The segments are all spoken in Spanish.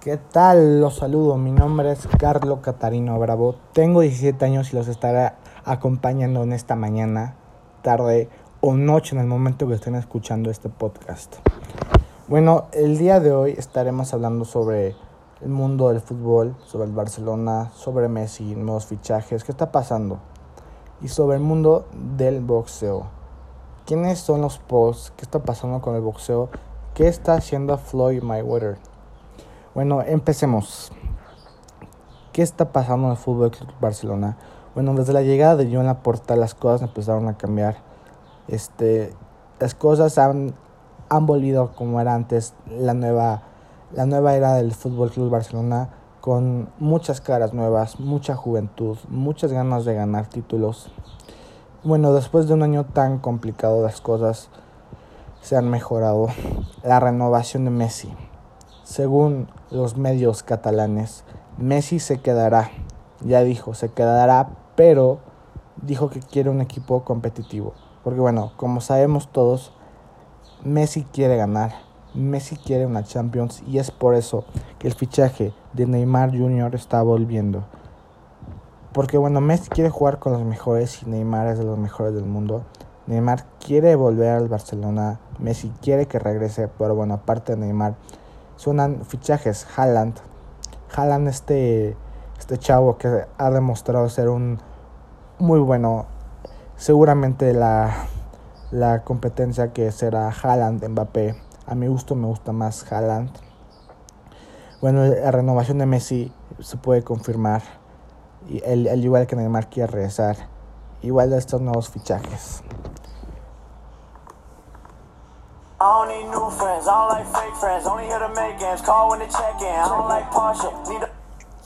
¿Qué tal? Los saludo. Mi nombre es Carlo Catarino Bravo. Tengo 17 años y los estaré acompañando en esta mañana, tarde o noche en el momento que estén escuchando este podcast. Bueno, el día de hoy estaremos hablando sobre el mundo del fútbol, sobre el Barcelona, sobre Messi, nuevos fichajes, qué está pasando y sobre el mundo del boxeo. ¿Quiénes son los posts? ¿Qué está pasando con el boxeo? ¿Qué está haciendo Floyd Mayweather? Bueno, empecemos. ¿Qué está pasando en el Fútbol Club Barcelona? Bueno, desde la llegada de Joan Laporta las cosas empezaron a cambiar. Este, las cosas han, han volvido como era antes la nueva, la nueva era del Fútbol Club Barcelona con muchas caras nuevas, mucha juventud, muchas ganas de ganar títulos. Bueno, después de un año tan complicado las cosas se han mejorado. La renovación de Messi. Según los medios catalanes, Messi se quedará. Ya dijo, se quedará, pero dijo que quiere un equipo competitivo. Porque bueno, como sabemos todos, Messi quiere ganar. Messi quiere una Champions y es por eso que el fichaje de Neymar Jr. está volviendo. Porque bueno, Messi quiere jugar con los mejores y Neymar es de los mejores del mundo. Neymar quiere volver al Barcelona. Messi quiere que regrese, pero bueno, aparte de Neymar, suenan fichajes. Haaland. Haaland, este, este chavo que ha demostrado ser un muy bueno. Seguramente la, la competencia que será Haaland Mbappé. A mi gusto me gusta más Haaland. Bueno, la renovación de Messi se puede confirmar. Y el, el igual que Neymar quiere regresar. Igual de estos nuevos fichajes.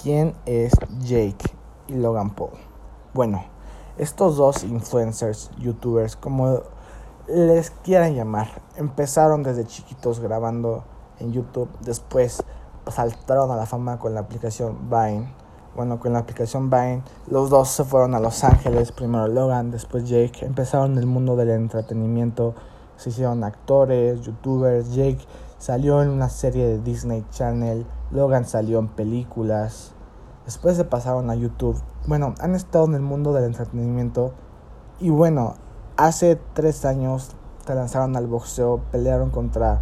¿Quién es Jake y Logan Paul? Bueno, estos dos influencers, youtubers, como les quieran llamar, empezaron desde chiquitos grabando en YouTube, después saltaron a la fama con la aplicación Vine. Bueno, con la aplicación Vine, los dos se fueron a Los Ángeles, primero Logan, después Jake, empezaron el mundo del entretenimiento se hicieron actores, youtubers, Jake salió en una serie de Disney Channel, Logan salió en películas, después se pasaron a YouTube. Bueno, han estado en el mundo del entretenimiento y bueno, hace tres años se lanzaron al boxeo, pelearon contra,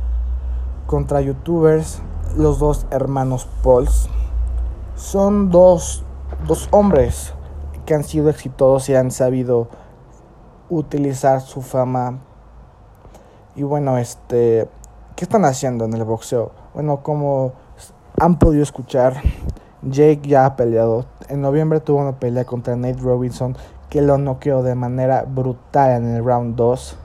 contra youtubers, los dos hermanos Pauls. Son dos, dos hombres que han sido exitosos y han sabido utilizar su fama y bueno, este, ¿qué están haciendo en el boxeo? Bueno, como han podido escuchar, Jake ya ha peleado. En noviembre tuvo una pelea contra Nate Robinson que lo noqueó de manera brutal en el round 2.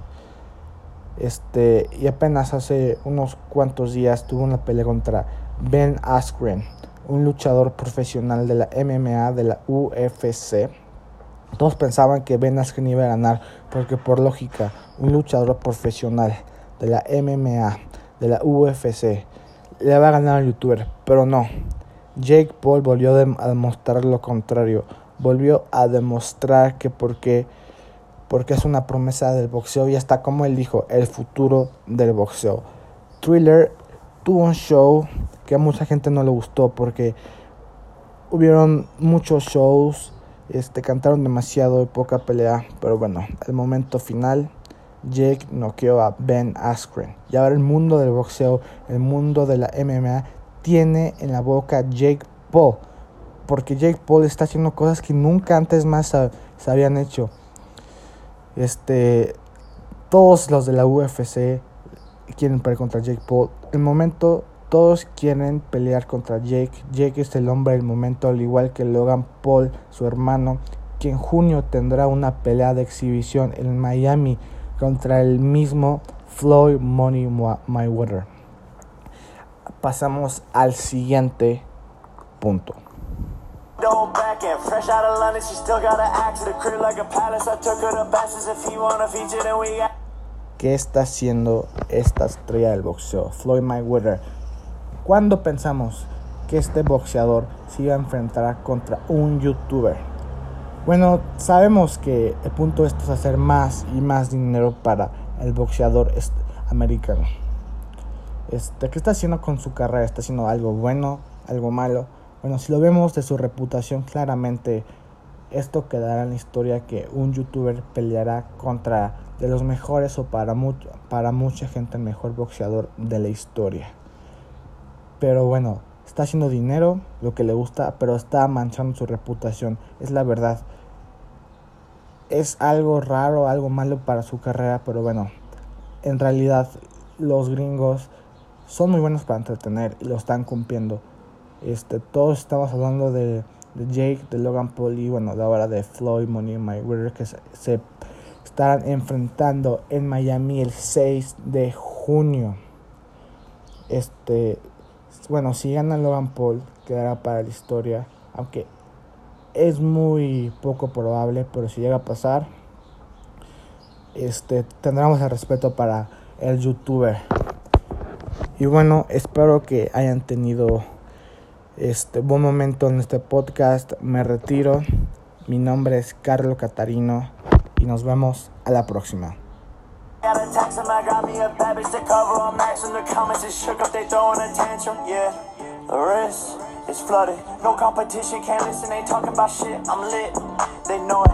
Este, y apenas hace unos cuantos días tuvo una pelea contra Ben Askren, un luchador profesional de la MMA de la UFC. Todos pensaban que Ben Askren iba a ganar porque por lógica un luchador profesional de la MMA, de la UFC, le va a ganar al youtuber, pero no. Jake Paul volvió a demostrar lo contrario, volvió a demostrar que porque, porque es una promesa del boxeo y hasta como él dijo, el futuro del boxeo. Thriller tuvo un show que a mucha gente no le gustó porque hubieron muchos shows este, cantaron demasiado y poca pelea, pero bueno, el momento final, Jake noqueó a Ben Askren. Y ahora el mundo del boxeo, el mundo de la MMA, tiene en la boca Jake Paul. Porque Jake Paul está haciendo cosas que nunca antes más se habían hecho. Este, todos los de la UFC quieren pelear contra Jake Paul. El momento todos quieren pelear contra Jake. Jake es el hombre del momento, al igual que Logan Paul, su hermano, que en junio tendrá una pelea de exhibición en Miami contra el mismo Floyd Money Mayweather. Pasamos al siguiente punto. ¿Qué está haciendo esta estrella del boxeo? Floyd Mayweather ¿Cuándo pensamos que este boxeador se iba a enfrentar contra un youtuber? Bueno, sabemos que el punto es hacer más y más dinero para el boxeador americano. Este, ¿Qué está haciendo con su carrera? ¿Está haciendo algo bueno? ¿Algo malo? Bueno, si lo vemos de su reputación, claramente esto quedará en la historia que un youtuber peleará contra de los mejores o para, para mucha gente el mejor boxeador de la historia. Pero bueno, está haciendo dinero, lo que le gusta, pero está manchando su reputación. Es la verdad. Es algo raro, algo malo para su carrera, pero bueno, en realidad los gringos son muy buenos para entretener y lo están cumpliendo. Este, todos estamos hablando de, Jake, de Logan Paul y bueno, de ahora de Floyd Money Mayweather que se, se estarán enfrentando en Miami el 6 de junio. Este, bueno, si gana Logan Paul, quedará para la historia, aunque es muy poco probable, pero si llega a pasar, este, tendremos el respeto para el youtuber. Y bueno, espero que hayan tenido este buen momento en este podcast. Me retiro. Mi nombre es Carlos Catarino y nos vemos a la próxima. Got a text him, I got me a bad bitch to cover. I'm maxing the comments, it's shook up, they throwing a tantrum. Yeah, the wrist is flooded. No competition, can't listen, ain't talking about shit. I'm lit, they know it.